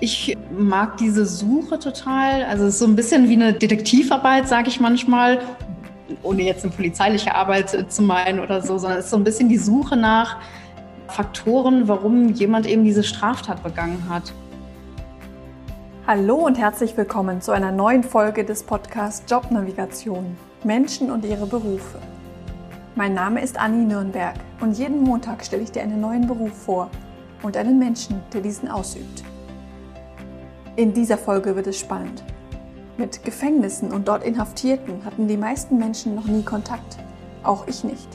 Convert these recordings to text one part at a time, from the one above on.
Ich mag diese Suche total. Also es ist so ein bisschen wie eine Detektivarbeit, sage ich manchmal, ohne jetzt eine polizeiliche Arbeit zu meinen oder so, sondern es ist so ein bisschen die Suche nach Faktoren, warum jemand eben diese Straftat begangen hat. Hallo und herzlich willkommen zu einer neuen Folge des Podcasts Jobnavigation Menschen und ihre Berufe. Mein Name ist Anni Nürnberg und jeden Montag stelle ich dir einen neuen Beruf vor und einen Menschen, der diesen ausübt. In dieser Folge wird es spannend. Mit Gefängnissen und dort Inhaftierten hatten die meisten Menschen noch nie Kontakt. Auch ich nicht.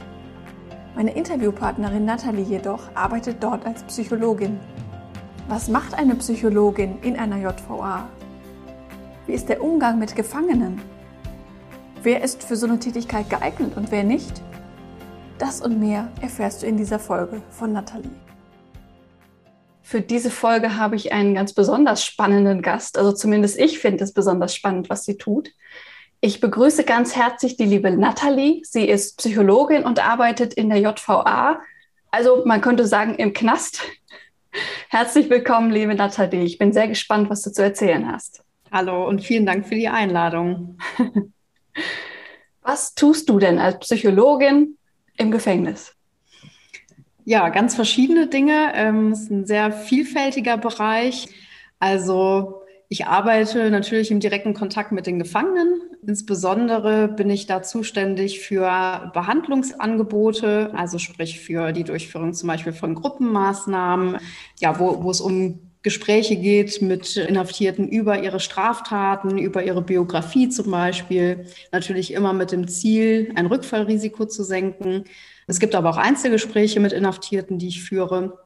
Meine Interviewpartnerin Nathalie jedoch arbeitet dort als Psychologin. Was macht eine Psychologin in einer JVA? Wie ist der Umgang mit Gefangenen? Wer ist für so eine Tätigkeit geeignet und wer nicht? Das und mehr erfährst du in dieser Folge von Nathalie. Für diese Folge habe ich einen ganz besonders spannenden Gast. Also zumindest ich finde es besonders spannend, was sie tut. Ich begrüße ganz herzlich die liebe Nathalie. Sie ist Psychologin und arbeitet in der JVA. Also man könnte sagen im Knast. Herzlich willkommen, liebe Nathalie. Ich bin sehr gespannt, was du zu erzählen hast. Hallo und vielen Dank für die Einladung. Was tust du denn als Psychologin im Gefängnis? Ja, ganz verschiedene Dinge. Ähm, es ist ein sehr vielfältiger Bereich. Also ich arbeite natürlich im direkten Kontakt mit den Gefangenen. Insbesondere bin ich da zuständig für Behandlungsangebote, also sprich für die Durchführung zum Beispiel von Gruppenmaßnahmen, ja, wo, wo es um Gespräche geht mit Inhaftierten über ihre Straftaten, über ihre Biografie zum Beispiel. Natürlich immer mit dem Ziel, ein Rückfallrisiko zu senken. Es gibt aber auch Einzelgespräche mit Inhaftierten, die ich führe.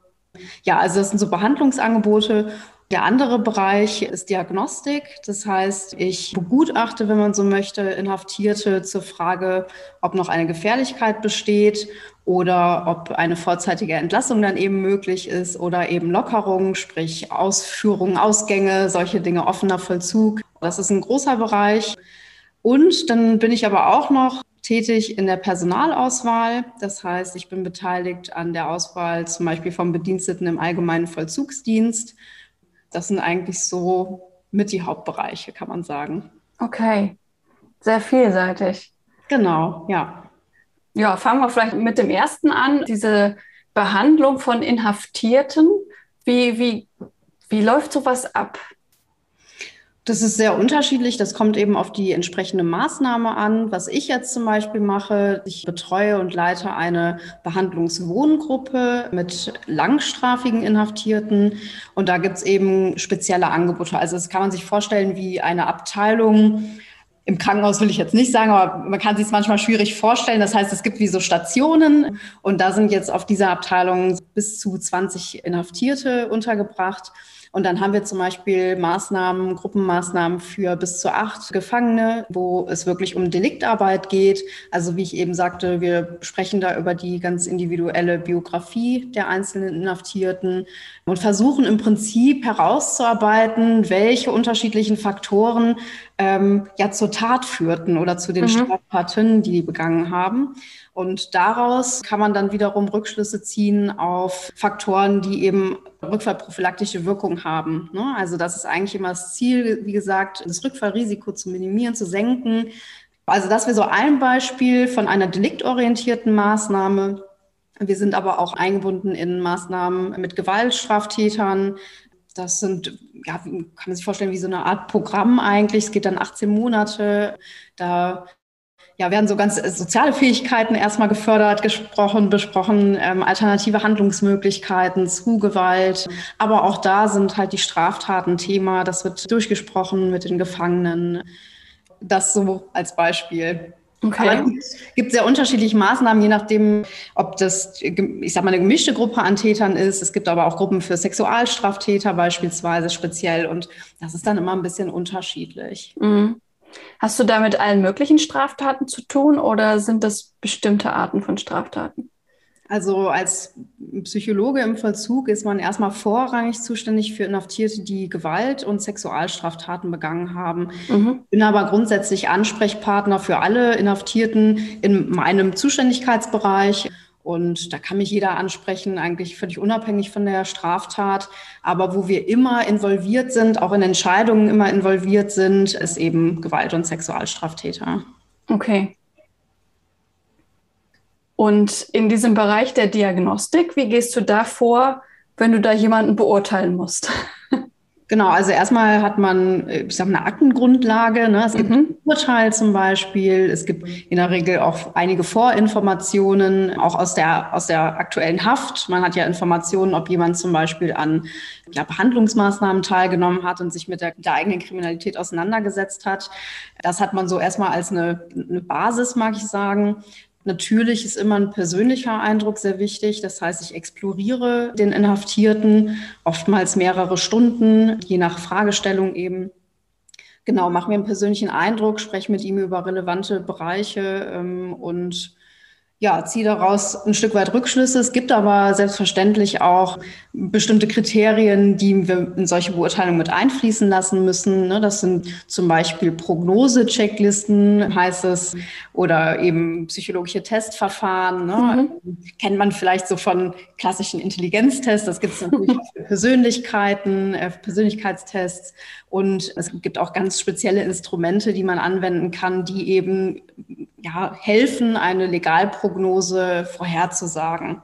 Ja, also das sind so Behandlungsangebote. Der andere Bereich ist Diagnostik. Das heißt, ich begutachte, wenn man so möchte, Inhaftierte zur Frage, ob noch eine Gefährlichkeit besteht oder ob eine vorzeitige Entlassung dann eben möglich ist oder eben Lockerung, sprich Ausführungen, Ausgänge, solche Dinge, offener Vollzug. Das ist ein großer Bereich. Und dann bin ich aber auch noch tätig in der Personalauswahl. Das heißt, ich bin beteiligt an der Auswahl zum Beispiel von Bediensteten im allgemeinen Vollzugsdienst. Das sind eigentlich so mit die Hauptbereiche, kann man sagen. Okay, sehr vielseitig. Genau, ja. Ja, fangen wir vielleicht mit dem ersten an. Diese Behandlung von Inhaftierten. Wie, wie, wie läuft sowas ab? Das ist sehr unterschiedlich. Das kommt eben auf die entsprechende Maßnahme an. Was ich jetzt zum Beispiel mache, ich betreue und leite eine Behandlungswohngruppe mit langstrafigen Inhaftierten. Und da gibt's eben spezielle Angebote. Also das kann man sich vorstellen wie eine Abteilung. Im Krankenhaus will ich jetzt nicht sagen, aber man kann sich es manchmal schwierig vorstellen. Das heißt, es gibt wie so Stationen und da sind jetzt auf dieser Abteilung bis zu 20 Inhaftierte untergebracht. Und dann haben wir zum Beispiel Maßnahmen, Gruppenmaßnahmen für bis zu acht Gefangene, wo es wirklich um Deliktarbeit geht. Also wie ich eben sagte, wir sprechen da über die ganz individuelle Biografie der einzelnen Inhaftierten und versuchen im Prinzip herauszuarbeiten, welche unterschiedlichen Faktoren ähm, ja zur Tat führten oder zu den mhm. Straftaten, die die begangen haben. Und daraus kann man dann wiederum Rückschlüsse ziehen auf Faktoren, die eben rückfallprophylaktische Wirkung haben. Ne? Also das ist eigentlich immer das Ziel, wie gesagt, das Rückfallrisiko zu minimieren, zu senken. Also das wäre so ein Beispiel von einer deliktorientierten Maßnahme. Wir sind aber auch eingebunden in Maßnahmen mit Gewaltstraftätern. Das sind, ja, kann man sich vorstellen, wie so eine Art Programm eigentlich. Es geht dann 18 Monate. Da ja, werden so ganz äh, soziale Fähigkeiten erstmal gefördert, gesprochen, besprochen, ähm, alternative Handlungsmöglichkeiten zu Gewalt. Aber auch da sind halt die Straftaten Thema. Das wird durchgesprochen mit den Gefangenen. Das so als Beispiel. Okay. Aber es gibt sehr unterschiedliche Maßnahmen, je nachdem, ob das, ich sag mal, eine gemischte Gruppe an Tätern ist. Es gibt aber auch Gruppen für Sexualstraftäter beispielsweise speziell und das ist dann immer ein bisschen unterschiedlich. Mhm. Hast du da mit allen möglichen Straftaten zu tun oder sind das bestimmte Arten von Straftaten? Also als Psychologe im Vollzug ist man erstmal vorrangig zuständig für Inhaftierte, die Gewalt- und Sexualstraftaten begangen haben. Mhm. Bin aber grundsätzlich Ansprechpartner für alle Inhaftierten in meinem Zuständigkeitsbereich Und da kann mich jeder ansprechen, eigentlich völlig unabhängig von der Straftat. Aber wo wir immer involviert sind, auch in Entscheidungen immer involviert sind, ist eben Gewalt- und Sexualstraftäter. Okay. Und in diesem Bereich der Diagnostik, wie gehst du da vor, wenn du da jemanden beurteilen musst? Genau, also erstmal hat man, ich sag mal, eine Aktengrundlage. Ne? Es gibt mhm. ein Urteil zum Beispiel. Es gibt in der Regel auch einige Vorinformationen, auch aus der, aus der aktuellen Haft. Man hat ja Informationen, ob jemand zum Beispiel an ja, Behandlungsmaßnahmen teilgenommen hat und sich mit der, der eigenen Kriminalität auseinandergesetzt hat. Das hat man so erstmal als eine, eine Basis, mag ich sagen. Natürlich ist immer ein persönlicher Eindruck sehr wichtig. Das heißt, ich exploriere den Inhaftierten oftmals mehrere Stunden, je nach Fragestellung eben. Genau, mache mir einen persönlichen Eindruck, spreche mit ihm über relevante Bereiche ähm, und ja, ziehe daraus ein Stück weit Rückschlüsse. Es gibt aber selbstverständlich auch bestimmte Kriterien, die wir in solche Beurteilungen mit einfließen lassen müssen. Ne? Das sind zum Beispiel Prognose-Checklisten, heißt es, oder eben psychologische Testverfahren. Ne? Mhm. Kennt man vielleicht so von klassischen Intelligenztests. Das gibt es natürlich auch für Persönlichkeiten, äh, Persönlichkeitstests. Und es gibt auch ganz spezielle Instrumente, die man anwenden kann, die eben ja, helfen, eine Legalprognose vorherzusagen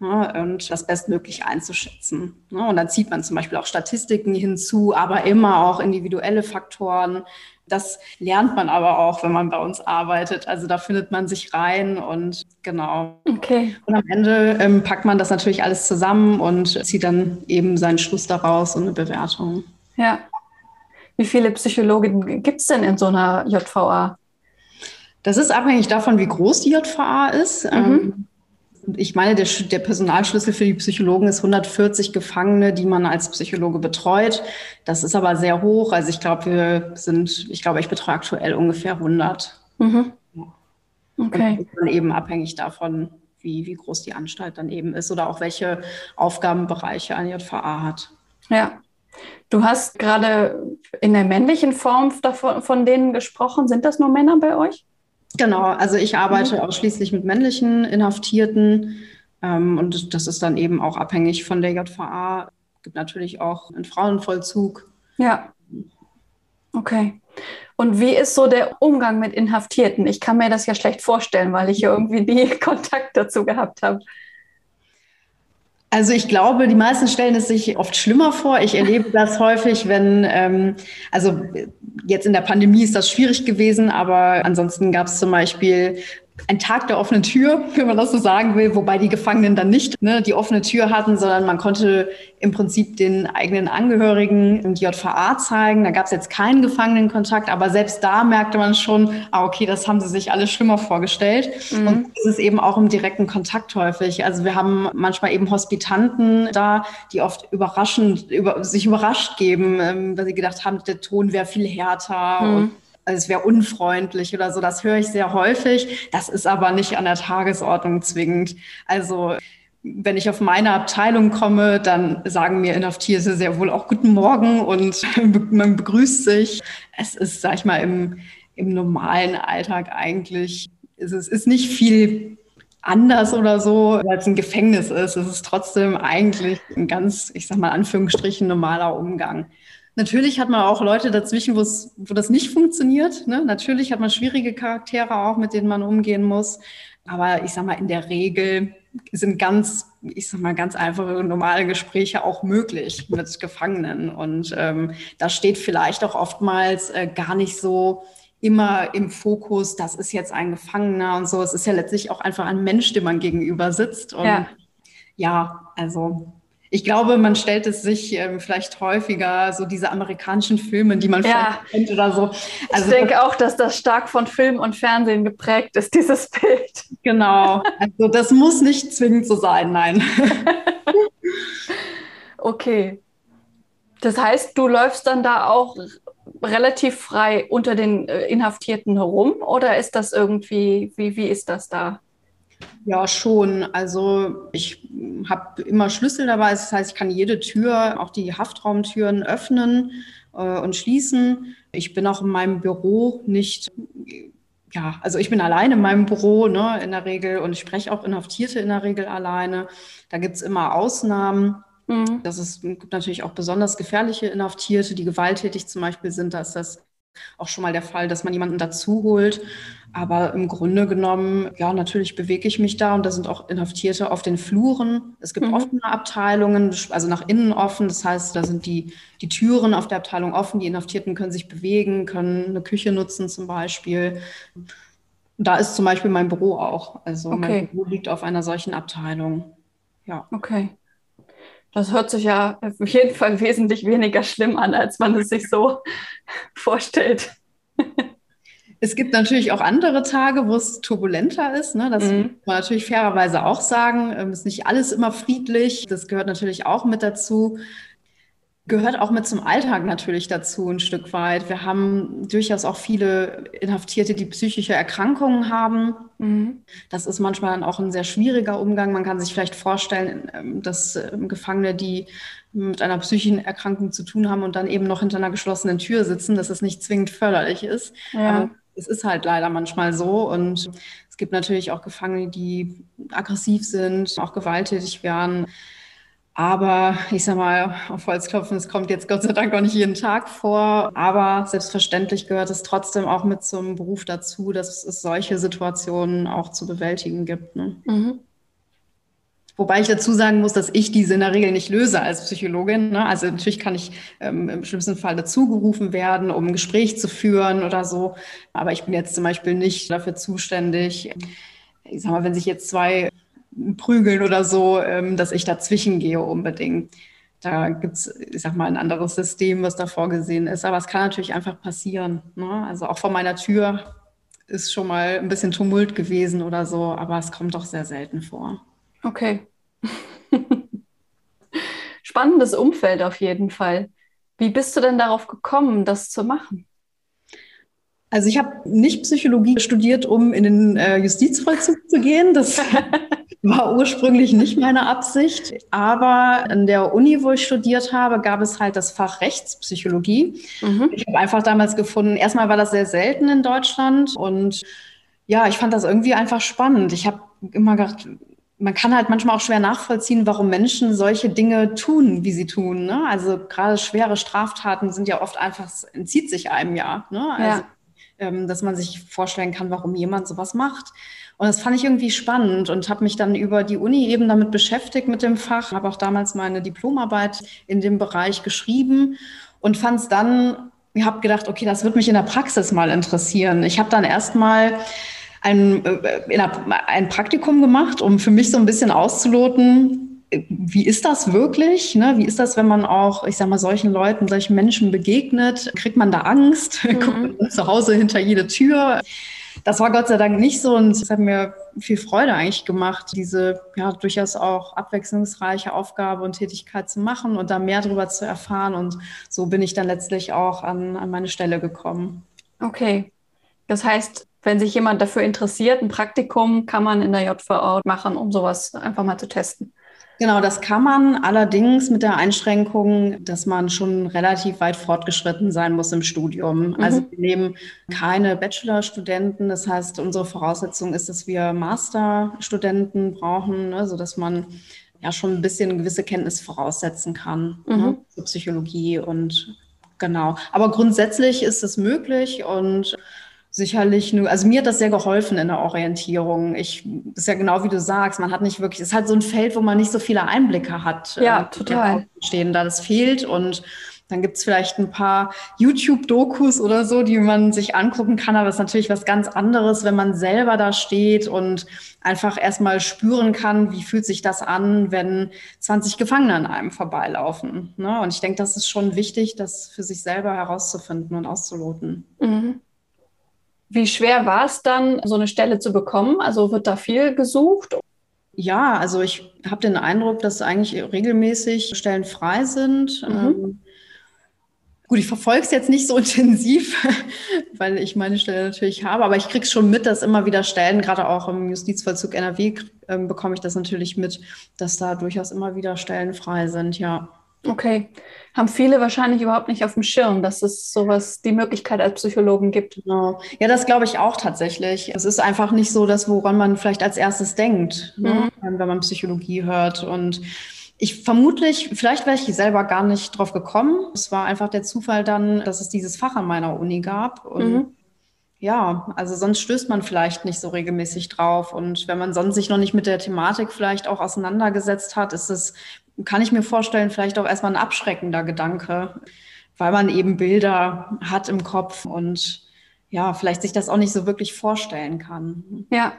ja, und das bestmöglich einzuschätzen. Ja, und dann zieht man zum Beispiel auch Statistiken hinzu, aber immer auch individuelle Faktoren. Das lernt man aber auch, wenn man bei uns arbeitet. Also da findet man sich rein und genau. Okay. Und am Ende ähm, packt man das natürlich alles zusammen und zieht dann eben seinen Schluss daraus und eine Bewertung. Ja. Wie viele Psychologen gibt es denn in so einer JVA? Das ist abhängig davon, wie groß die JVA ist. Mhm. Ähm, ich meine, der, der, Personalschlüssel für die Psychologen ist 140 Gefangene, die man als Psychologe betreut. Das ist aber sehr hoch. Also ich glaube, wir sind, ich glaube, ich betreue aktuell ungefähr 100. Mhm. Okay. Und eben abhängig davon, wie, wie groß die Anstalt dann eben ist oder auch welche Aufgabenbereiche eine JVA hat. Ja. Du hast gerade in der männlichen Form davon, von denen gesprochen. Sind das nur Männer bei euch? Genau, also ich arbeite mhm. ausschließlich mit männlichen Inhaftierten ähm, und das ist dann eben auch abhängig von der JVA. Es gibt natürlich auch einen Frauenvollzug. Ja. Okay. Und wie ist so der Umgang mit Inhaftierten? Ich kann mir das ja schlecht vorstellen, weil ich ja irgendwie nie Kontakt dazu gehabt habe. Also ich glaube, die meisten stellen es sich oft schlimmer vor. Ich erlebe das häufig, wenn, ähm, also jetzt in der Pandemie ist das schwierig gewesen, aber ansonsten gab es zum Beispiel ein Tag der offenen Tür, wenn man das so sagen will, wobei die Gefangenen dann nicht ne, die offene Tür hatten, sondern man konnte im Prinzip den eigenen Angehörigen die JVA zeigen. Da gab es jetzt keinen Gefangenenkontakt, aber selbst da merkte man schon, ah, okay, das haben sie sich alle schlimmer vorgestellt. Mhm. Und es ist eben auch im direkten Kontakt häufig. Also wir haben manchmal eben Hospitanten da, die oft überraschend, über, sich überrascht geben, ähm, weil sie gedacht haben, der Ton wäre viel härter. Mhm. Und also es wäre unfreundlich oder so. Das höre ich sehr häufig. Das ist aber nicht an der Tagesordnung zwingend. Also wenn ich auf meine Abteilung komme, dann sagen mir Inhaftierte sehr wohl auch Guten Morgen und man begrüßt sich. Es ist, sag ich mal, im, im normalen Alltag eigentlich, es ist, ist nicht viel anders oder so, weil es ein Gefängnis ist. Es ist trotzdem eigentlich ein ganz, ich sag mal, Anführungsstrichen normaler Umgang. Natürlich hat man auch Leute dazwischen, wo das nicht funktioniert. Ne? Natürlich hat man schwierige Charaktere auch, mit denen man umgehen muss. Aber ich sag mal, in der Regel sind ganz, ich sag mal, ganz einfache, normale Gespräche auch möglich mit Gefangenen. Und ähm, da steht vielleicht auch oftmals äh, gar nicht so immer im Fokus, das ist jetzt ein Gefangener und so. Es ist ja letztlich auch einfach ein Mensch, dem man gegenüber sitzt. Und ja, ja also ich glaube, man stellt es sich ähm, vielleicht häufiger, so diese amerikanischen Filme, die man ja. kennt oder so. Also, ich denke auch, dass das stark von Film und Fernsehen geprägt ist, dieses Bild. Genau. Also das muss nicht zwingend so sein, nein. okay. Das heißt, du läufst dann da auch relativ frei unter den äh, Inhaftierten herum oder ist das irgendwie, wie, wie ist das da? Ja, schon. Also ich habe immer Schlüssel dabei. Das heißt, ich kann jede Tür, auch die Haftraumtüren öffnen äh, und schließen. Ich bin auch in meinem Büro nicht ja, also ich bin alleine in meinem Büro ne, in der Regel und ich spreche auch Inhaftierte in der Regel alleine. Da gibt es immer Ausnahmen. Mhm. Das ist, gibt natürlich auch besonders gefährliche Inhaftierte, die gewalttätig zum Beispiel sind. Da ist das auch schon mal der Fall, dass man jemanden dazu holt. Aber im Grunde genommen, ja, natürlich bewege ich mich da und da sind auch Inhaftierte auf den Fluren. Es gibt mhm. offene Abteilungen, also nach innen offen. Das heißt, da sind die, die Türen auf der Abteilung offen. Die Inhaftierten können sich bewegen, können eine Küche nutzen zum Beispiel. Da ist zum Beispiel mein Büro auch. Also okay. mein Büro liegt auf einer solchen Abteilung. Ja. Okay. Das hört sich ja auf jeden Fall wesentlich weniger schlimm an, als man es sich so vorstellt. Es gibt natürlich auch andere Tage, wo es turbulenter ist. Ne? Das mhm. muss man natürlich fairerweise auch sagen. Es ähm, ist nicht alles immer friedlich. Das gehört natürlich auch mit dazu gehört auch mit zum Alltag natürlich dazu ein Stück weit. Wir haben durchaus auch viele Inhaftierte, die psychische Erkrankungen haben. Mhm. Das ist manchmal dann auch ein sehr schwieriger Umgang. Man kann sich vielleicht vorstellen, ähm, dass ähm, Gefangene, die mit einer psychischen Erkrankung zu tun haben und dann eben noch hinter einer geschlossenen Tür sitzen, dass es nicht zwingend förderlich ist. Ja. Es ist halt leider manchmal so. Und es gibt natürlich auch Gefangene, die aggressiv sind, auch gewalttätig werden. Aber ich sag mal, auf Holzklopfen, es kommt jetzt Gott sei Dank auch nicht jeden Tag vor. Aber selbstverständlich gehört es trotzdem auch mit zum Beruf dazu, dass es solche Situationen auch zu bewältigen gibt. Ne? Mhm. Wobei ich dazu sagen muss, dass ich diese in der Regel nicht löse als Psychologin. Ne? Also natürlich kann ich ähm, im schlimmsten Fall dazugerufen werden, um ein Gespräch zu führen oder so. Aber ich bin jetzt zum Beispiel nicht dafür zuständig. Ich sag mal, wenn sich jetzt zwei prügeln oder so, ähm, dass ich dazwischen gehe unbedingt. Da gibt es, ich sag mal, ein anderes System, was da vorgesehen ist. Aber es kann natürlich einfach passieren. Ne? Also auch vor meiner Tür ist schon mal ein bisschen Tumult gewesen oder so, aber es kommt doch sehr selten vor. Okay. Spannendes Umfeld auf jeden Fall. Wie bist du denn darauf gekommen, das zu machen? Also ich habe nicht Psychologie studiert, um in den äh, Justizvollzug zu gehen. Das war ursprünglich nicht meine Absicht. Aber an der Uni, wo ich studiert habe, gab es halt das Fach Rechtspsychologie. Mhm. Ich habe einfach damals gefunden, erstmal war das sehr selten in Deutschland und ja, ich fand das irgendwie einfach spannend. Ich habe immer gedacht, man kann halt manchmal auch schwer nachvollziehen, warum Menschen solche Dinge tun, wie sie tun. Ne? Also gerade schwere Straftaten sind ja oft einfach, es entzieht sich einem ja. Ne? Also, ja. Ähm, dass man sich vorstellen kann, warum jemand sowas macht. Und das fand ich irgendwie spannend und habe mich dann über die Uni eben damit beschäftigt mit dem Fach, habe auch damals meine Diplomarbeit in dem Bereich geschrieben und fand es dann, ich habe gedacht, okay, das wird mich in der Praxis mal interessieren. Ich habe dann erstmal ein, äh, ein Praktikum gemacht, um für mich so ein bisschen auszuloten, wie ist das wirklich? Ne? Wie ist das, wenn man auch, ich sag mal, solchen Leuten, solchen Menschen begegnet? Kriegt man da Angst? Mhm. Guckt man zu Hause hinter jede Tür? Das war Gott sei Dank nicht so und es hat mir viel Freude eigentlich gemacht, diese ja durchaus auch abwechslungsreiche Aufgabe und Tätigkeit zu machen und da mehr darüber zu erfahren. Und so bin ich dann letztlich auch an, an meine Stelle gekommen. Okay. Das heißt, wenn sich jemand dafür interessiert, ein Praktikum kann man in der JVA machen, um sowas einfach mal zu testen. Genau, das kann man allerdings mit der Einschränkung, dass man schon relativ weit fortgeschritten sein muss im Studium. Mhm. Also wir nehmen keine Bachelorstudenten. Das heißt, unsere Voraussetzung ist, dass wir Masterstudenten brauchen, ne, sodass man ja schon ein bisschen gewisse Kenntnis voraussetzen kann ne, mhm. ne, zur Psychologie und genau. Aber grundsätzlich ist es möglich und sicherlich nur, also mir hat das sehr geholfen in der Orientierung. Ich, das ist ja genau wie du sagst, man hat nicht wirklich, es ist halt so ein Feld, wo man nicht so viele Einblicke hat. Ja, äh, total. Stehen, da das fehlt und dann gibt es vielleicht ein paar YouTube-Dokus oder so, die man sich angucken kann, aber es ist natürlich was ganz anderes, wenn man selber da steht und einfach erstmal spüren kann, wie fühlt sich das an, wenn 20 Gefangene an einem vorbeilaufen. Ne? Und ich denke, das ist schon wichtig, das für sich selber herauszufinden und auszuloten. Mhm. Wie schwer war es dann, so eine Stelle zu bekommen? Also wird da viel gesucht? Ja, also ich habe den Eindruck, dass eigentlich regelmäßig Stellen frei sind. Mhm. Ähm, gut, ich verfolge es jetzt nicht so intensiv, weil ich meine Stelle natürlich habe, aber ich kriege es schon mit, dass immer wieder Stellen, gerade auch im Justizvollzug NRW, äh, bekomme ich das natürlich mit, dass da durchaus immer wieder Stellen frei sind, ja. Okay. Haben viele wahrscheinlich überhaupt nicht auf dem Schirm, dass es sowas, die Möglichkeit als Psychologen gibt. Genau. Ja, das glaube ich auch tatsächlich. Es ist einfach nicht so, dass woran man vielleicht als erstes denkt, ne, mhm. ne, wenn man Psychologie hört. Und ich vermutlich, vielleicht wäre ich selber gar nicht drauf gekommen. Es war einfach der Zufall dann, dass es dieses Fach an meiner Uni gab. Und mhm. ja, also sonst stößt man vielleicht nicht so regelmäßig drauf. Und wenn man sonst sich noch nicht mit der Thematik vielleicht auch auseinandergesetzt hat, ist es kann ich mir vorstellen, vielleicht auch erstmal ein abschreckender Gedanke, weil man eben Bilder hat im Kopf und ja, vielleicht sich das auch nicht so wirklich vorstellen kann. Ja.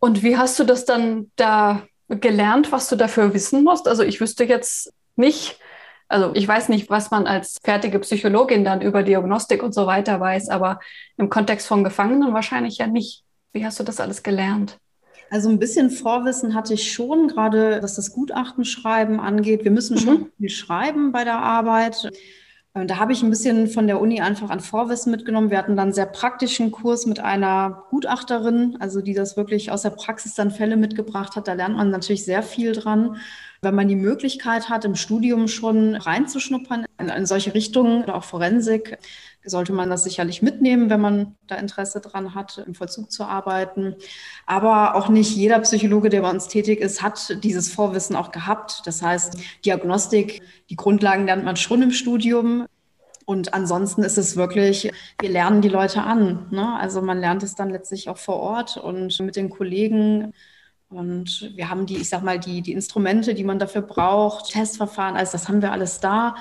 Und wie hast du das dann da gelernt, was du dafür wissen musst? Also ich wüsste jetzt nicht, also ich weiß nicht, was man als fertige Psychologin dann über Diagnostik und so weiter weiß, aber im Kontext von Gefangenen wahrscheinlich ja nicht. Wie hast du das alles gelernt? Also ein bisschen Vorwissen hatte ich schon, gerade was das Gutachtenschreiben angeht. Wir müssen schon mhm. viel schreiben bei der Arbeit. Äh, da habe ich ein bisschen von der Uni einfach an Vorwissen mitgenommen. Wir hatten dann einen sehr praktischen Kurs mit einer Gutachterin, also die das wirklich aus der Praxis dann Fälle mitgebracht hat. Da lernt man natürlich sehr viel dran. Wenn man die Möglichkeit hat, im Studium schon reinzuschnuppern in, in solche Richtungen oder auch Forensik, sollte man das sicherlich mitnehmen, wenn man da Interesse dran hat, im Vollzug zu arbeiten. Aber auch nicht jeder Psychologe, der bei uns tätig ist, hat dieses Vorwissen auch gehabt. Das heißt, Diagnostik, die Grundlagen lernt man schon im Studium. Und ansonsten ist es wirklich, wir lernen die Leute an. Ne? Also man lernt es dann letztlich auch vor Ort und mit den Kollegen. Und wir haben die, ich sag mal, die, die Instrumente, die man dafür braucht, Testverfahren, also das haben wir alles da.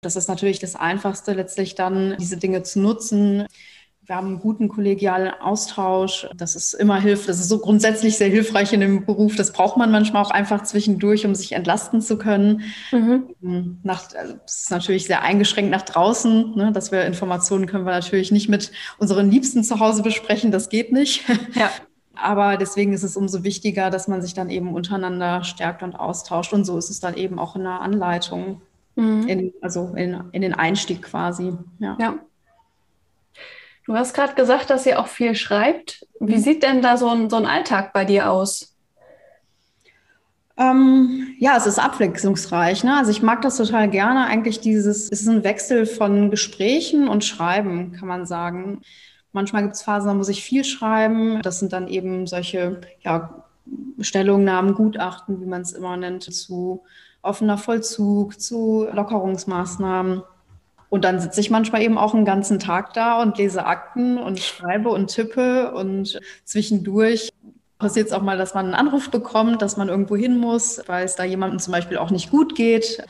Das ist natürlich das Einfachste, letztlich dann diese Dinge zu nutzen. Wir haben einen guten kollegialen Austausch. Das ist immer hilft. Das ist so grundsätzlich sehr hilfreich in dem Beruf. Das braucht man manchmal auch einfach zwischendurch, um sich entlasten zu können. Mhm. Nach, also ist natürlich sehr eingeschränkt nach draußen. Ne, dass wir Informationen können wir natürlich nicht mit unseren Liebsten zu Hause besprechen. Das geht nicht. Ja. Aber deswegen ist es umso wichtiger, dass man sich dann eben untereinander stärkt und austauscht. Und so ist es dann eben auch in der Anleitung. Mhm. In, also in, in den Einstieg quasi. Ja. ja. Du hast gerade gesagt, dass ihr auch viel schreibt. Wie mhm. sieht denn da so ein, so ein Alltag bei dir aus? Ähm, ja, es ist abwechslungsreich. Ne? Also ich mag das total gerne. Eigentlich dieses, es ist ein Wechsel von Gesprächen und Schreiben, kann man sagen. Manchmal gibt es Phasen, da muss ich viel schreiben. Das sind dann eben solche ja, Stellungnahmen, Gutachten, wie man es immer nennt, zu offener Vollzug, zu Lockerungsmaßnahmen. Und dann sitze ich manchmal eben auch einen ganzen Tag da und lese Akten und schreibe und tippe und zwischendurch passiert es auch mal, dass man einen Anruf bekommt, dass man irgendwo hin muss, weil es da jemandem zum Beispiel auch nicht gut geht.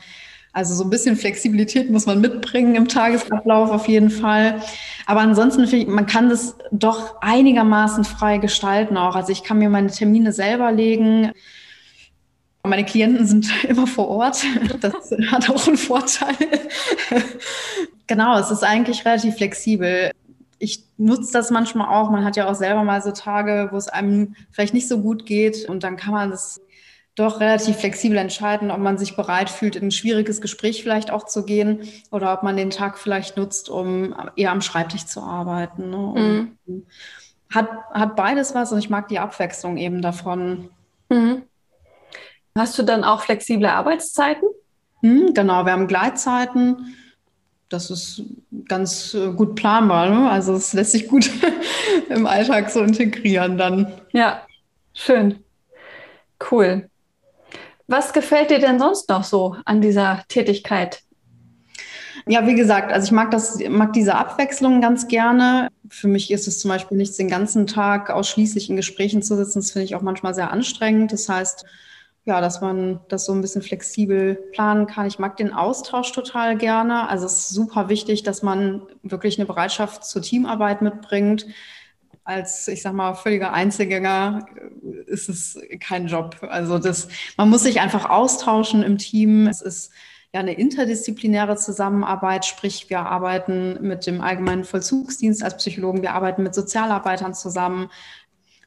Also so ein bisschen Flexibilität muss man mitbringen im Tagesablauf auf jeden Fall. Aber ansonsten finde ich, man kann das doch einigermaßen frei gestalten auch. Also ich kann mir meine Termine selber legen. Meine Klienten sind immer vor Ort. Das hat auch einen Vorteil. genau, es ist eigentlich relativ flexibel. Ich nutze das manchmal auch. Man hat ja auch selber mal so Tage, wo es einem vielleicht nicht so gut geht. Und dann kann man das doch relativ flexibel entscheiden, ob man sich bereit fühlt, in ein schwieriges Gespräch vielleicht auch zu gehen oder ob man den Tag vielleicht nutzt, um eher am Schreibtisch zu arbeiten. Ne? Mhm. Hat, hat beides was und ich mag die Abwechslung eben davon. Mhm. Hast du dann auch flexible Arbeitszeiten? Hm, genau, wir haben Gleitzeiten. Das ist ganz äh, gut planbar. Ne? Also es lässt sich gut im Alltag so integrieren dann. Ja, schön. Cool. Was gefällt dir denn sonst noch so an dieser Tätigkeit? Ja, wie gesagt, also ich mag das, mag diese Abwechslung ganz gerne. Für mich ist es zum Beispiel nichts, den ganzen Tag ausschließlich in Gesprächen zu sitzen. Das finde ich auch manchmal sehr anstrengend. Das heißt, ja, dass man das so ein bisschen flexibel planen kann. Ich mag den Austausch total gerne. Also es ist super wichtig, dass man wirklich eine Bereitschaft zur Teamarbeit mitbringt. Als, ich sag mal, völliger Einzelgänger ist es kein Job. Also das, man muss sich einfach austauschen im Team. Es ist ja eine interdisziplinäre Zusammenarbeit, sprich wir arbeiten mit dem Allgemeinen Vollzugsdienst als Psychologen, wir arbeiten mit Sozialarbeitern zusammen,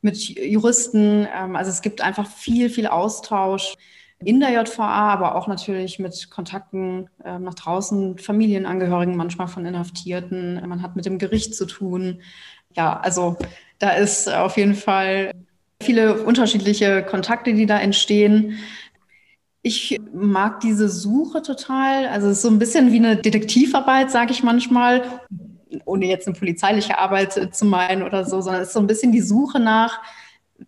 mit Juristen. Ähm, also es gibt einfach viel, viel Austausch in der JVA, aber auch natürlich mit Kontakten ähm, nach draußen, Familienangehörigen, manchmal von Inhaftierten. Man hat mit dem Gericht zu tun. Ja, also da ist auf jeden Fall viele unterschiedliche Kontakte, die da entstehen. Ich mag diese Suche total. Also es ist so ein bisschen wie eine Detektivarbeit, sage ich manchmal, ohne jetzt eine polizeiliche Arbeit zu meinen oder so, sondern es ist so ein bisschen die Suche nach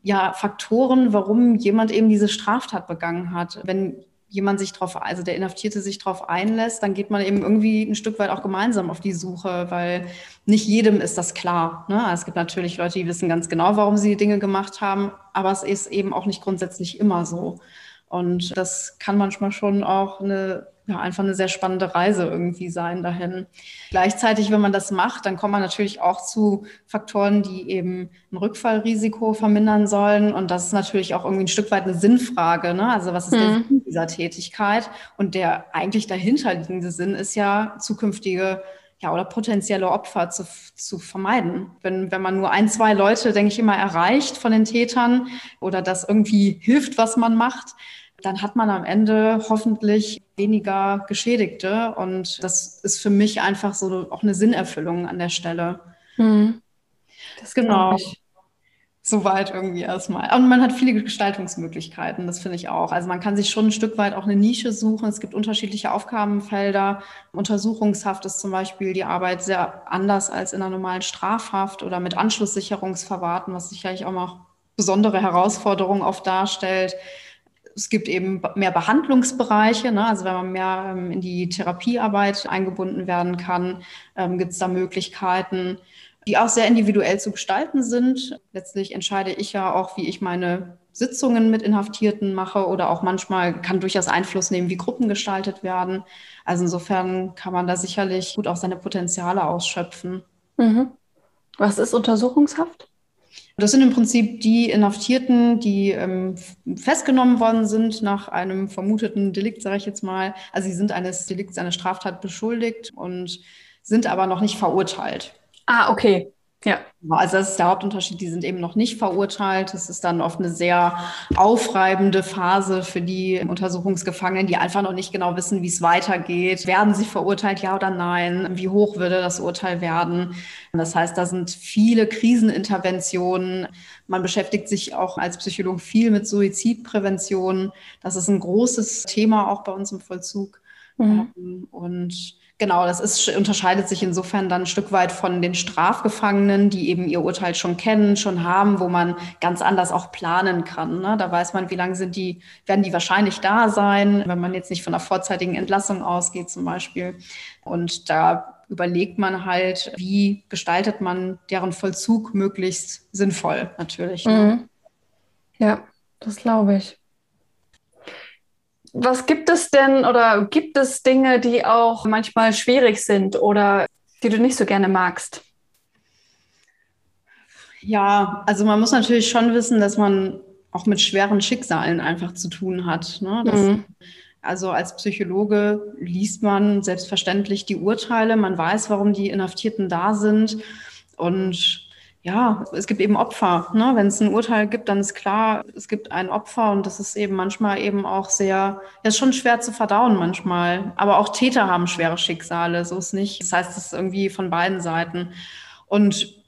ja, Faktoren, warum jemand eben diese Straftat begangen hat. Wenn jemand sich darauf, also der Inhaftierte sich darauf einlässt, dann geht man eben irgendwie ein Stück weit auch gemeinsam auf die Suche, weil nicht jedem ist das klar. Ne? Also es gibt natürlich Leute, die wissen ganz genau, warum sie Dinge gemacht haben, aber es ist eben auch nicht grundsätzlich immer so. Und das kann manchmal schon auch eine ja, einfach eine sehr spannende Reise irgendwie sein dahin. Gleichzeitig, wenn man das macht, dann kommt man natürlich auch zu Faktoren, die eben ein Rückfallrisiko vermindern sollen. Und das ist natürlich auch irgendwie ein Stück weit eine Sinnfrage. Ne? Also was ist mhm. der Sinn dieser Tätigkeit? Und der eigentlich dahinterliegende Sinn ist ja zukünftige ja, oder potenzielle Opfer zu, zu vermeiden. Wenn, wenn man nur ein, zwei Leute, denke ich, immer erreicht von den Tätern oder das irgendwie hilft, was man macht, dann hat man am Ende hoffentlich weniger Geschädigte. Und das ist für mich einfach so auch eine Sinnerfüllung an der Stelle. Mhm. Das genau. Soweit irgendwie erstmal. Und man hat viele Gestaltungsmöglichkeiten, das finde ich auch. Also man kann sich schon ein Stück weit auch eine Nische suchen. Es gibt unterschiedliche Aufgabenfelder. Untersuchungshaft ist zum Beispiel die Arbeit sehr anders als in einer normalen Strafhaft oder mit Anschlusssicherungsverwarten, was sicherlich auch noch besondere Herausforderungen oft darstellt es gibt eben mehr Behandlungsbereiche, ne? also wenn man mehr ähm, in die Therapiearbeit eingebunden werden kann, ähm, gibt es da Möglichkeiten, die auch sehr individuell zu gestalten sind. Letztlich entscheide ich ja auch, wie ich meine Sitzungen mit Inhaftierten mache oder auch manchmal kann durchaus Einfluss nehmen, wie Gruppen gestaltet werden. Also insofern kann man da sicherlich gut auch seine Potenziale ausschöpfen. Mhm. Was ist Untersuchungshaft? Das sind im Prinzip die Inhaftierten, die ähm, festgenommen worden sind nach einem vermuteten Delikt, sage ich jetzt mal. Also sie sind eines Delikts, einer Straftat beschuldigt und sind aber noch nicht verurteilt. Ah, okay. Ja. Also das ist der Hauptunterschied. Die sind eben noch nicht verurteilt. Das ist dann oft eine sehr aufreibende Phase für die Untersuchungsgefangenen, die einfach noch nicht genau wissen, wie es weitergeht. Werden sie verurteilt, ja oder nein? Wie hoch würde das Urteil werden? Das heißt, da sind viele Kriseninterventionen. Man beschäftigt sich auch als Psychologe viel mit Suizidprävention. Das ist ein großes Thema auch bei uns im Vollzug. Mhm. Und Genau, das ist, unterscheidet sich insofern dann ein Stück weit von den Strafgefangenen, die eben ihr Urteil schon kennen, schon haben, wo man ganz anders auch planen kann. Ne? Da weiß man, wie lange sind die, werden die wahrscheinlich da sein, wenn man jetzt nicht von einer vorzeitigen Entlassung ausgeht zum Beispiel. Und da überlegt man halt, wie gestaltet man deren Vollzug möglichst sinnvoll natürlich. Ne? Mhm. Ja, das glaube ich. Was gibt es denn oder gibt es Dinge, die auch manchmal schwierig sind oder die du nicht so gerne magst? Ja, also man muss natürlich schon wissen, dass man auch mit schweren Schicksalen einfach zu tun hat. Ne? Das, mhm. Also als Psychologe liest man selbstverständlich die Urteile, man weiß, warum die Inhaftierten da sind und ja, es gibt eben Opfer. Ne? Wenn es ein Urteil gibt, dann ist klar, es gibt ein Opfer und das ist eben manchmal eben auch sehr, ja, ist schon schwer zu verdauen manchmal. Aber auch Täter haben schwere Schicksale, so ist nicht. Das heißt, es ist irgendwie von beiden Seiten. Und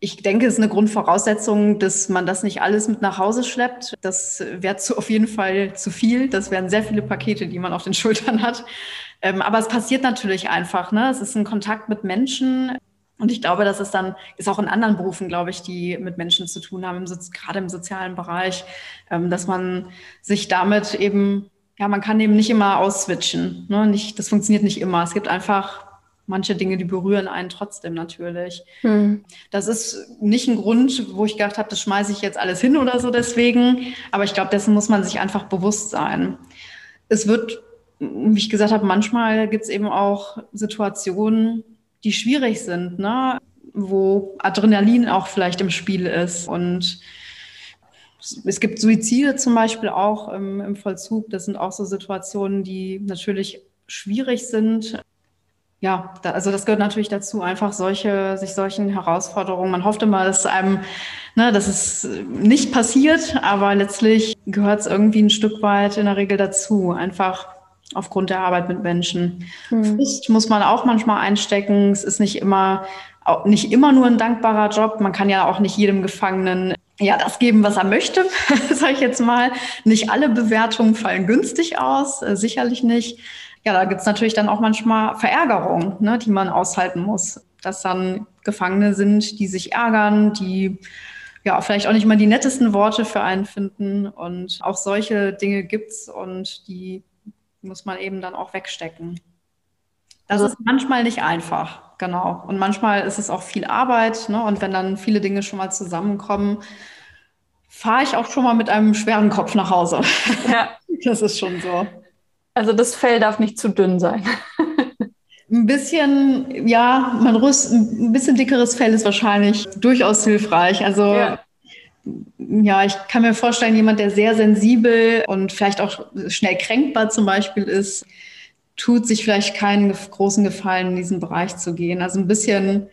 ich denke, es ist eine Grundvoraussetzung, dass man das nicht alles mit nach Hause schleppt. Das wäre auf jeden Fall zu viel. Das wären sehr viele Pakete, die man auf den Schultern hat. Ähm, aber es passiert natürlich einfach. Ne? Es ist ein Kontakt mit Menschen. Und ich glaube, das ist dann, ist auch in anderen Berufen, glaube ich, die mit Menschen zu tun haben, im gerade im sozialen Bereich, ähm, dass man sich damit eben, ja, man kann eben nicht immer ausswitchen. Ne? Nicht, das funktioniert nicht immer. Es gibt einfach manche Dinge, die berühren einen trotzdem natürlich. Hm. Das ist nicht ein Grund, wo ich gedacht habe, das schmeiße ich jetzt alles hin oder so deswegen. Aber ich glaube, dessen muss man sich einfach bewusst sein. Es wird, wie ich gesagt habe, manchmal gibt es eben auch Situationen, die schwierig sind, ne? wo Adrenalin auch vielleicht im Spiel ist. Und es gibt Suizide zum Beispiel auch im, im Vollzug. Das sind auch so Situationen, die natürlich schwierig sind. Ja, da, also das gehört natürlich dazu, einfach solche, sich solchen Herausforderungen. Man hofft immer, dass einem, ne, dass es nicht passiert, aber letztlich gehört es irgendwie ein Stück weit in der Regel dazu. Einfach aufgrund der Arbeit mit Menschen. Mhm. Frust muss man auch manchmal einstecken. Es ist nicht immer, nicht immer nur ein dankbarer Job. Man kann ja auch nicht jedem Gefangenen ja, das geben, was er möchte, sage ich jetzt mal. Nicht alle Bewertungen fallen günstig aus, äh, sicherlich nicht. Ja, da gibt's natürlich dann auch manchmal Verärgerung, ne, die man aushalten muss. Dass dann Gefangene sind, die sich ärgern, die ja vielleicht auch nicht mal die nettesten Worte für einen finden. Und auch solche Dinge gibt's und die muss man eben dann auch wegstecken. Das also, ist manchmal nicht einfach, genau. Und manchmal ist es auch viel Arbeit. Ne? Und wenn dann viele Dinge schon mal zusammenkommen, fahre ich auch schon mal mit einem schweren Kopf nach Hause. Ja. Das ist schon so. Also das Fell darf nicht zu dünn sein. Ein bisschen, ja, man rüst, ein bisschen dickeres Fell ist wahrscheinlich durchaus hilfreich. Also ja. Ja. ich kann mir vorstellen, jemand, der sehr sensibel und vielleicht auch schnell kränkbar zum Beispiel ist, tut sich vielleicht keinen großen Gefallen, in diesen Bereich zu gehen. Also ein bisschen,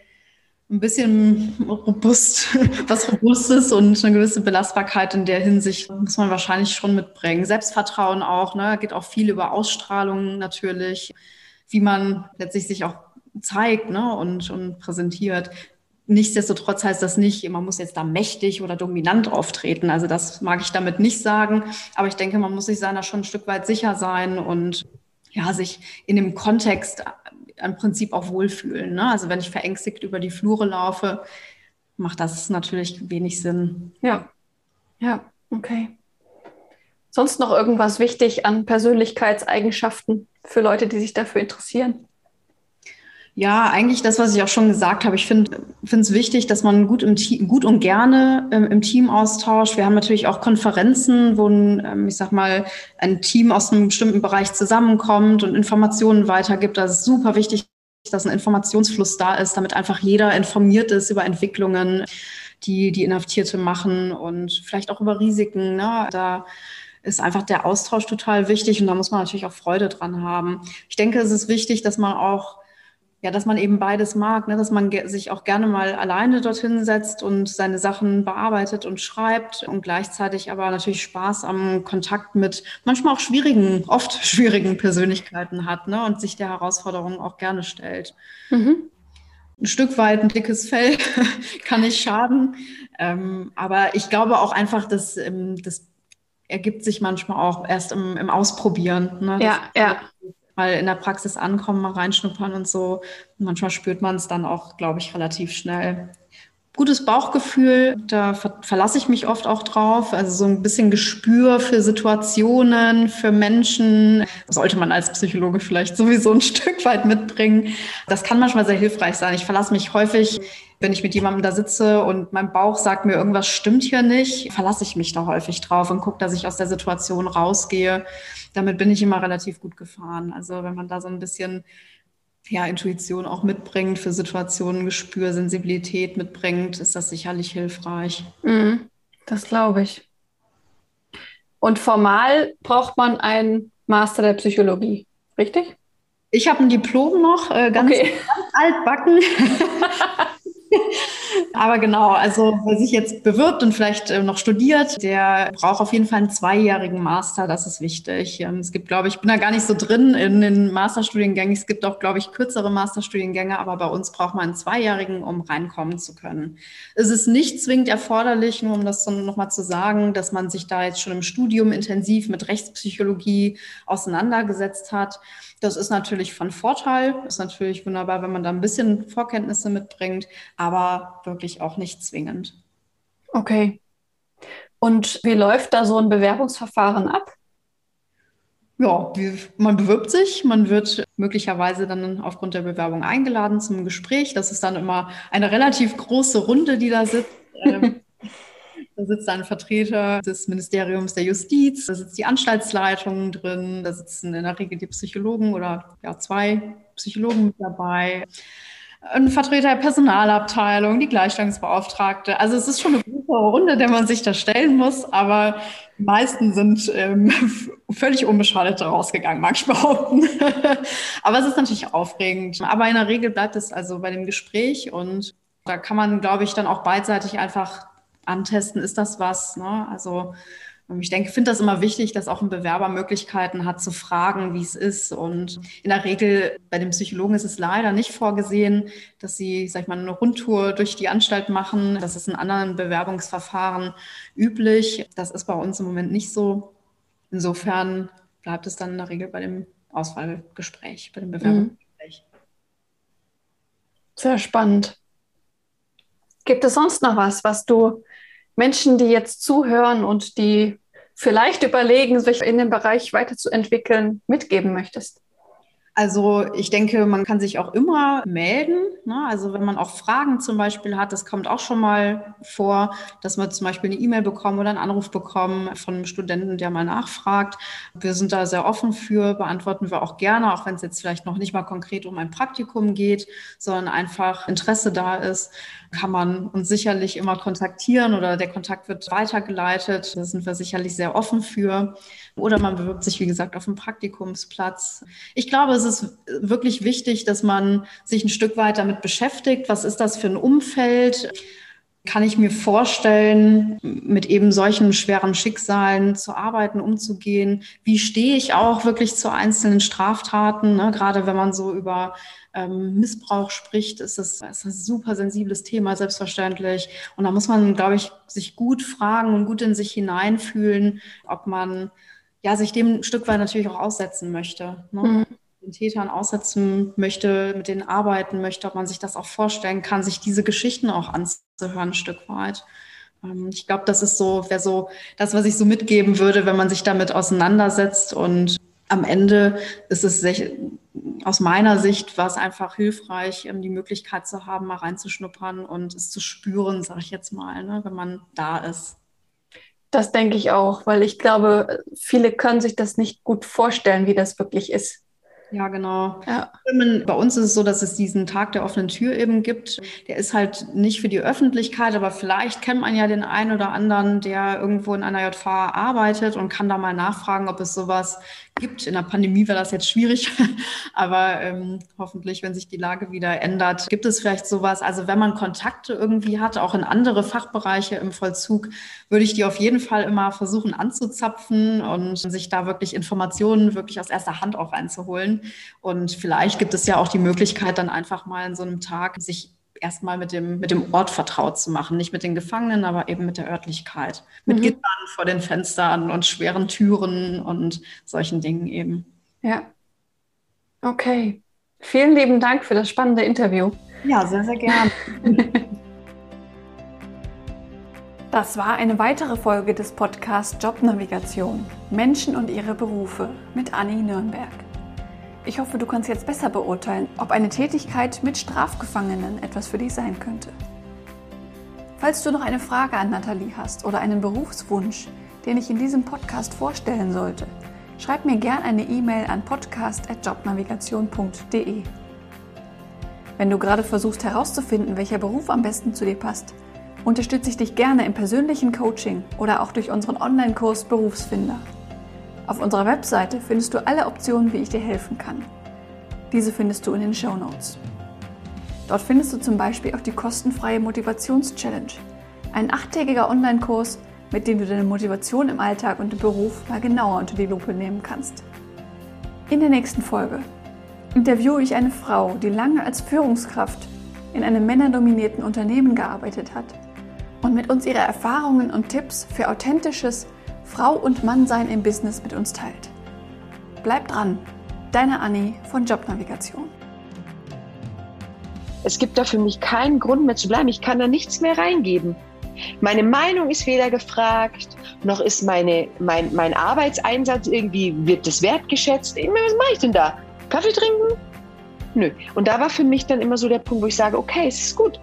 ein bisschen robust, was Robustes und eine gewisse Belastbarkeit in der Hinsicht muss man wahrscheinlich schon mitbringen. Selbstvertrauen auch, ne? Geht auch viel über Ausstrahlung natürlich, wie man letztlich sich auch zeigt ne? und, und präsentiert. Nichtsdestotrotz heißt das nicht, man muss jetzt da mächtig oder dominant auftreten. Also das mag ich damit nicht sagen. Aber ich denke, man muss sich seiner schon ein Stück weit sicher sein und ja, sich in dem Kontext äh, im Prinzip auch wohlfühlen. Ne? Also wenn ich verängstigt über die Flure laufe, macht das natürlich wenig Sinn. Ja, ja, okay. Sonst noch irgendwas wichtig an Persönlichkeitseigenschaften für Leute, die sich dafür interessieren? Ja, eigentlich das, was ich auch schon gesagt habe. Ich finde es wichtig, dass man gut, im Team, gut und gerne ähm, im Team austauscht. Wir haben natürlich auch Konferenzen, wo ein, ähm, ich sag mal, ein Team aus einem bestimmten Bereich zusammenkommt und Informationen weitergibt. Das ist super wichtig, dass ein Informationsfluss da ist, damit einfach jeder informiert ist über Entwicklungen, die die Inhaftierte machen und vielleicht auch über Risiken. Ne? Da ist einfach der Austausch total wichtig und da muss man natürlich auch Freude dran haben. Ich denke, es ist wichtig, dass man auch ja, dass man eben beides mag, ne? dass man sich auch gerne mal alleine dorthin setzt und seine Sachen bearbeitet und schreibt und gleichzeitig aber natürlich Spaß am Kontakt mit manchmal auch schwierigen, oft schwierigen Persönlichkeiten hat ne? und sich der Herausforderung auch gerne stellt. Mhm. Ein Stück weit ein dickes Fell kann nicht schaden, ähm, aber ich glaube auch einfach, dass ähm, das ergibt sich manchmal auch erst im, im Ausprobieren. Ne? Ja, ja mal in der Praxis ankommen, mal reinschnuppern und so. manchmal spürt man es dann auch, glaube ich, relativ schnell. Gutes Bauchgefühl, da ver verlasse ich mich oft auch drauf. Also so ein bisschen Gespür für Situationen, für Menschen. sollte man als Psychologe vielleicht sowieso ein Stück weit mitbringen. Das kann manchmal sehr hilfreich sein. Ich verlasse mich häufig wenn ich mit jemandem da sitze und mein Bauch sagt mir, irgendwas stimmt hier nicht, verlasse ich mich da häufig drauf und gucke, dass ich aus der Situation rausgehe. Damit bin ich immer relativ gut gefahren. Also wenn man da so ein bisschen ja, Intuition auch mitbringt, für Situationen Gespür, Sensibilität mitbringt, ist das sicherlich hilfreich. Mhm, das glaube ich. Und formal braucht man einen Master der Psychologie, richtig? Ich habe ein Diplom noch, äh, ganz, okay. ganz altbacken. Aber genau, also wer sich jetzt bewirbt und vielleicht äh, noch studiert, der braucht auf jeden Fall einen zweijährigen Master. Das ist wichtig. Ähm, es gibt, glaube ich, ich bin da gar nicht so drin in den Masterstudiengängen. Es gibt auch, glaube ich, kürzere Masterstudiengänge, aber bei uns braucht man einen zweijährigen, um reinkommen zu können. Es ist nicht zwingend erforderlich, nur um das nochmal zu sagen, dass man sich da jetzt schon im Studium intensiv mit Rechtspsychologie auseinandergesetzt hat. Das ist natürlich von Vorteil. Ist natürlich wunderbar, wenn man da ein bisschen Vorkenntnisse mitbringt, aber wirklich auch nicht zwingend. Okay. Und wie läuft da so ein Bewerbungsverfahren ab? Ja, man bewirbt sich, man wird möglicherweise dann aufgrund der Bewerbung eingeladen zum Gespräch. Das ist dann immer eine relativ große Runde, die da sitzt. Da sitzt ein Vertreter des Ministeriums der Justiz, da sitzt die Anstaltsleitung drin, da sitzen in der Regel die Psychologen oder ja, zwei Psychologen mit dabei. Ein Vertreter der Personalabteilung, die Gleichstellungsbeauftragte. Also es ist schon eine große Runde, der man sich da stellen muss, aber die meisten sind ähm, völlig unbeschadet rausgegangen, mag ich behaupten. aber es ist natürlich aufregend. Aber in der Regel bleibt es also bei dem Gespräch und da kann man, glaube ich, dann auch beidseitig einfach antesten, ist das was? Ne? Also ich denke, finde das immer wichtig, dass auch ein Bewerber Möglichkeiten hat zu fragen, wie es ist. Und in der Regel bei den Psychologen ist es leider nicht vorgesehen, dass sie, sag ich mal, eine Rundtour durch die Anstalt machen. Das ist in anderen Bewerbungsverfahren üblich. Das ist bei uns im Moment nicht so. Insofern bleibt es dann in der Regel bei dem Auswahlgespräch, bei dem Bewerbungsgespräch. Mhm. Sehr spannend. Gibt es sonst noch was, was du Menschen, die jetzt zuhören und die vielleicht überlegen, sich in dem Bereich weiterzuentwickeln, mitgeben möchtest? Also ich denke, man kann sich auch immer melden. Ne? Also wenn man auch Fragen zum Beispiel hat, das kommt auch schon mal vor, dass wir zum Beispiel eine E-Mail bekommen oder einen Anruf bekommen von einem Studenten, der mal nachfragt. Wir sind da sehr offen für, beantworten wir auch gerne, auch wenn es jetzt vielleicht noch nicht mal konkret um ein Praktikum geht, sondern einfach Interesse da ist, kann man uns sicherlich immer kontaktieren oder der Kontakt wird weitergeleitet. Da sind wir sicherlich sehr offen für. Oder man bewirbt sich, wie gesagt, auf einen Praktikumsplatz. Ich glaube, es ist wirklich wichtig, dass man sich ein Stück weit damit beschäftigt. Was ist das für ein Umfeld? Kann ich mir vorstellen, mit eben solchen schweren Schicksalen zu arbeiten, umzugehen? Wie stehe ich auch wirklich zu einzelnen Straftaten? Ne? Gerade wenn man so über ähm, Missbrauch spricht, ist das, ist ein super sensibles Thema, selbstverständlich. Und da muss man, glaube ich, sich gut fragen und gut in sich hineinfühlen, ob man ja, sich dem ein Stück weit natürlich auch aussetzen möchte. Ne? Mhm. Den Tätern aussetzen möchte, mit denen arbeiten möchte, ob man sich das auch vorstellen kann, sich diese Geschichten auch anzuhören, ein Stück weit. Ähm, ich glaube, das ist so, wäre so das, was ich so mitgeben würde, wenn man sich damit auseinandersetzt. Und am Ende ist es aus meiner Sicht war einfach hilfreich, ähm, die Möglichkeit zu haben, mal reinzuschnuppern und es zu spüren, sage ich jetzt mal, ne, wenn man da ist. Das denke ich auch, weil ich glaube, viele können sich das nicht gut vorstellen, wie das wirklich ist. Ja, genau. Ja. Bei uns ist es so, dass es diesen Tag der offenen Tür eben gibt. Der ist halt nicht für die Öffentlichkeit, aber vielleicht kennt man ja den einen oder anderen, der irgendwo in einer JV arbeitet und kann da mal nachfragen, ob es sowas gibt. In der Pandemie wäre das jetzt schwierig, aber ähm, hoffentlich, wenn sich die Lage wieder ändert, gibt es vielleicht sowas. Also wenn man Kontakte irgendwie hat, auch in andere Fachbereiche im Vollzug, würde ich die auf jeden Fall immer versuchen anzuzapfen und sich da wirklich Informationen wirklich aus erster Hand auch einzuholen. Und vielleicht gibt es ja auch die Möglichkeit, dann einfach mal in so einem Tag sich erstmal mit dem, mit dem Ort vertraut zu machen. Nicht mit den Gefangenen, aber eben mit der Örtlichkeit. Mit mhm. Gittern vor den Fenstern und schweren Türen und solchen Dingen eben. Ja. Okay. Vielen lieben Dank für das spannende Interview. Ja, sehr, sehr gerne. Das war eine weitere Folge des Podcasts Jobnavigation Menschen und ihre Berufe mit Anni Nürnberg. Ich hoffe, du kannst jetzt besser beurteilen, ob eine Tätigkeit mit Strafgefangenen etwas für dich sein könnte. Falls du noch eine Frage an Nathalie hast oder einen Berufswunsch, den ich in diesem Podcast vorstellen sollte, schreib mir gern eine E-Mail an podcast.jobnavigation.de. Wenn du gerade versuchst herauszufinden, welcher Beruf am besten zu dir passt, unterstütze ich dich gerne im persönlichen Coaching oder auch durch unseren Online-Kurs Berufsfinder. Auf unserer Webseite findest du alle Optionen, wie ich dir helfen kann. Diese findest du in den Show Notes. Dort findest du zum Beispiel auch die kostenfreie Motivations-Challenge, ein achttägiger Online-Kurs, mit dem du deine Motivation im Alltag und im Beruf mal genauer unter die Lupe nehmen kannst. In der nächsten Folge interviewe ich eine Frau, die lange als Führungskraft in einem männerdominierten Unternehmen gearbeitet hat und mit uns ihre Erfahrungen und Tipps für authentisches, Frau und Mannsein im Business mit uns teilt. Bleib dran, deine Anni von Jobnavigation. Es gibt da für mich keinen Grund mehr zu bleiben. Ich kann da nichts mehr reingeben. Meine Meinung ist weder gefragt, noch ist meine, mein, mein Arbeitseinsatz irgendwie, wird das wertgeschätzt. Was mache ich denn da? Kaffee trinken? Nö. Und da war für mich dann immer so der Punkt, wo ich sage, okay, es ist gut.